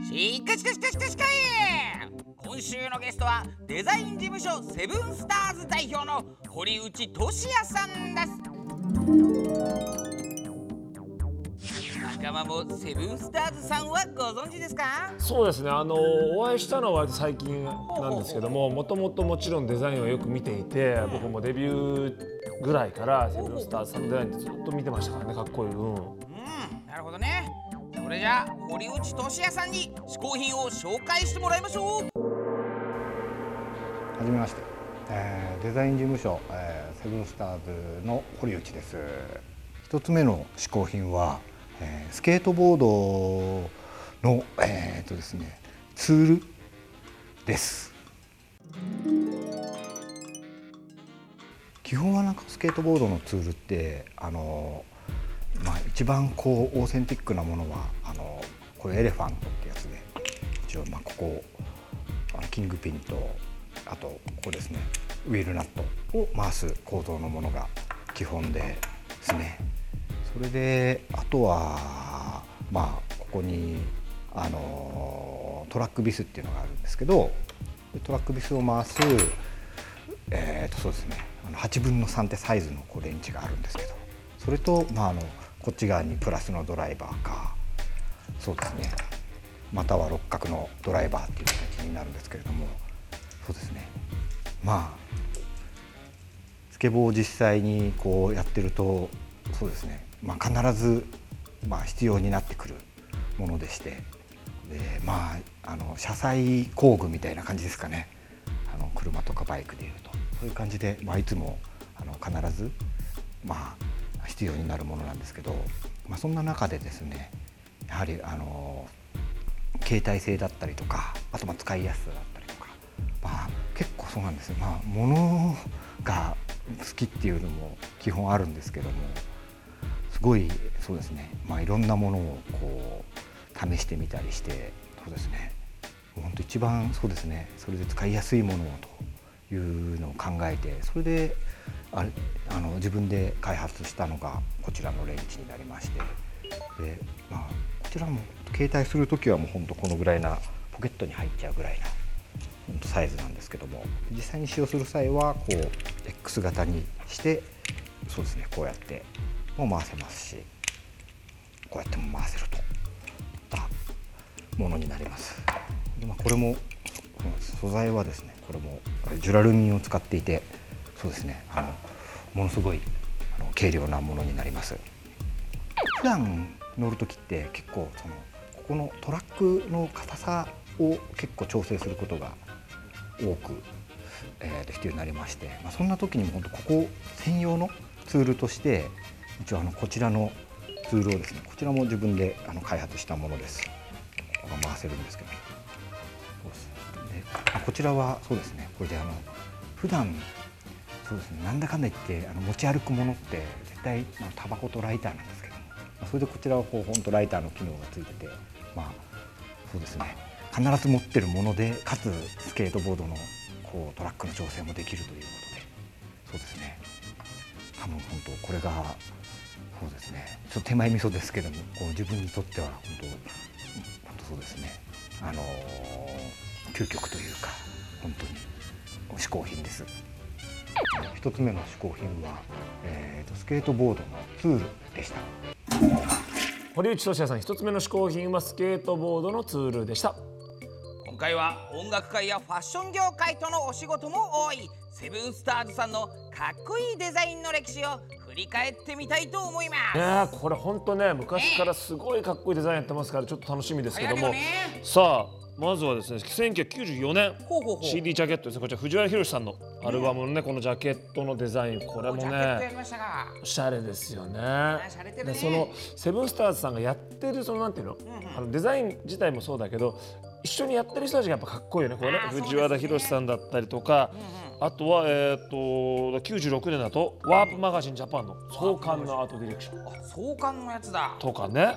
しかしかしかしかしかい今週のゲストはデザイン事務所セブンスターズ代表の堀内俊也さんです。仲間もセブンスターズさんはご存知ですか？そうですね。あのお会いしたのは最近なんですけどももともともちろんデザインをよく見ていて僕もデビューぐらいからセブンスターズさんのデザインずっと見てましたからねかっこいいうん。うんなるほどね。それじゃあ堀内俊也さんに嗜好品を紹介してもらいましょう。はじめまして、えーデザイン事務所、えーセブンスターズの堀内です。一つ目の嗜好品は、えースケートボードの、えーとですね、ツールです。基本はなんかスケートボードのツールってあの一番こうオーセンティックなものはあのこれエレファントってやつで一応まあここあのキングピンとあとここですねウィルナットを回す構造のものが基本でですね。それであとはまあここにあのトラックビスっていうのがあるんですけどトラックビスを回すえー、とそうですねあの8分の3ってサイズのこうレンチがあるんですけどそれと、まあ、あのこっち側にプラスのドライバーか。そうですね。または六角のドライバーっていう形になるんですけれども。そうですね。まあスケボーを実際にこうやってるとそうですね、まあ、必ず、まあ、必要になってくるものでして。でまああの車載工具みたいな感じですかね。あの車とかバイクでいうと。そういう感じで、まあ、いつもあの必ず、まあ、必要になるものなんですけど、まあ、そんな中でですねやはりあの携帯性だったりとかあとま使いやすさだったりとか、まあ、結構そうなんですよ、まあ、物が好きっていうのも基本あるんですけどもすごいそうですね、まあ、いろんなものをこう試してみたりしてそうですね。本当一番そうですね。それで使いやすいものをというのを考えてそれであれあの自分で開発したのがこちらのレンチになりましてで、まあ、こちらも携帯する時はもう本当このぐらいなポケットに入っちゃうぐらいなサイズなんですけども実際に使用する際はこう X 型にしてそうですねこうやっても回せますしこうやっても回せるといったものになります。でまあ、これも素材はですねこれもジュラルミンを使っていてそうですねあのものすごいあの軽量なものになります。普段乗る時って結構そのここのトラックの硬さを結構調整することが多く、えー必要になりまして、まあ、そんな時にも本当ここ専用のツールとして一応あのこちらのツールをですねこちらも自分であの開発したものです。ここが回せるんですけどこちらはそうですね。これであの普段そうですねなんだかんだ言ってあの持ち歩くものって絶対まあタバコとライターなんですけども、ま、それでこちらはこう本当ライターの機能がついててまあそうですね。必ず持ってるものでかつスケートボードのこうトラックの調整もできるということでそうですね。多分本当これがそうですね。ちょっと手前味噌ですけどもこう自分にとっては本当本当そうですね。あのー究極というか本当に嗜好品です。一つ目の嗜好品は、えーとスケートボードのツールでした。堀内俊也さん一つ目の嗜好品はスケートボードのツールでした。今回は音楽界やファッション業界とのお仕事も多いセブンスターズさんのかっこいいデザインの歴史を振り返ってみたいと思います、ねえこれ本当ね昔からすごいかっこいいデザインやってますからちょっと楽しみですけども、ね。さあまずはですね1994年。ほうほうほう。CD ジャケットですね。こちら藤原宏さんのアルバムのねこのジャケットのデザイン。これもねおしゃれですよね。でそのセブンスターズさんがやってるそのなんていうの,、あのデザイン自体もそうだけど一緒にやってる人たちがやっぱかっこいいよね。これね藤原宏さんだったりとか、あとはえっ、と96年だとワープマガジンジャパンの創刊のアートディレクション。あ創刊のやつだ。とかね、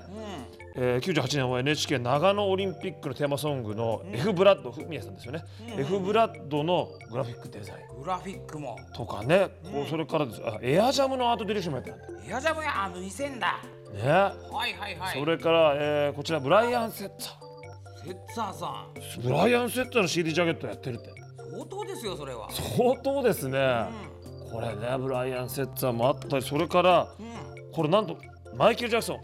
うん。えー、98年は NHK 長野オリンピックのテーマソングの F ブラッドフミヤさんですよね、F ブラッドのグラフィックデザイン。グラフィックも。とかね、こうそれからです。あエアジャムのアートディレクションもやってるんだ。エアジャムやあの2000だ。ね、はいはいはい。それから、えーこちらブライアン・セッツァセッツァーさん。ーブライアン・セッツァーの CD ジャケットやってるって。相当ですよそれは。相当ですね、これねブライアン・セッツァーもあったりそれからうん、うん、これなんとマイケル・ジャクソン。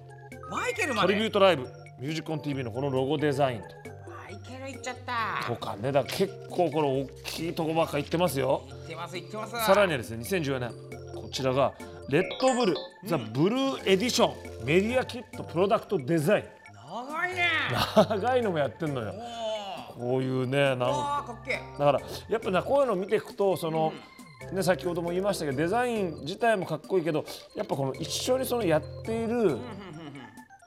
マイケルまトでリビュートライブミュージコン TV のこのロゴデザインと。かマイケル行っちゃった。とかねだから結構これ大きいとこばっか行ってますよ。行ってます行ってます。さらにはですね2014年こちらがレッドブルザ・ブルーエディションメディアキットプロダクトデザイン長いのもやってんのよ。おこういうねなんだからやっぱねこういうのを見ていくとその、ね、先ほども言いましたけどデザイン自体もかっこいいけどやっぱこの一緒にそのやっている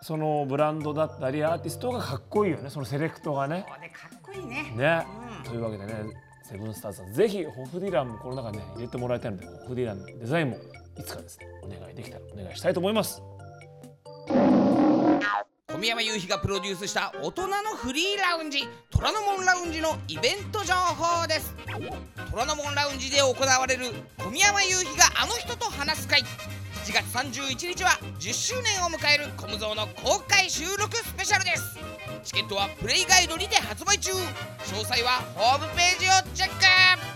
そのブランドだったりアーティストがかっこいいよね。そのセレクトがね。これかっこいいね。ね、うん。というわけでねセブンスターズさんぜひホフディランもこの中にね入れてもらいたいのでホフディランのデザインもいつかですねお願いできたらお願いしたいと思います。小宮山雄飛がプロデュースした大人のフリーラウンジ虎ノ門ラウンジのイベント情報です。虎ノ門ラウンジで行われる小宮山雄飛があの人と話す会。7月31日は10周年を迎えるコムゾーの公開収録スペシャルです。チケットはプレイガイドにて発売中。詳細はホームページをチェック。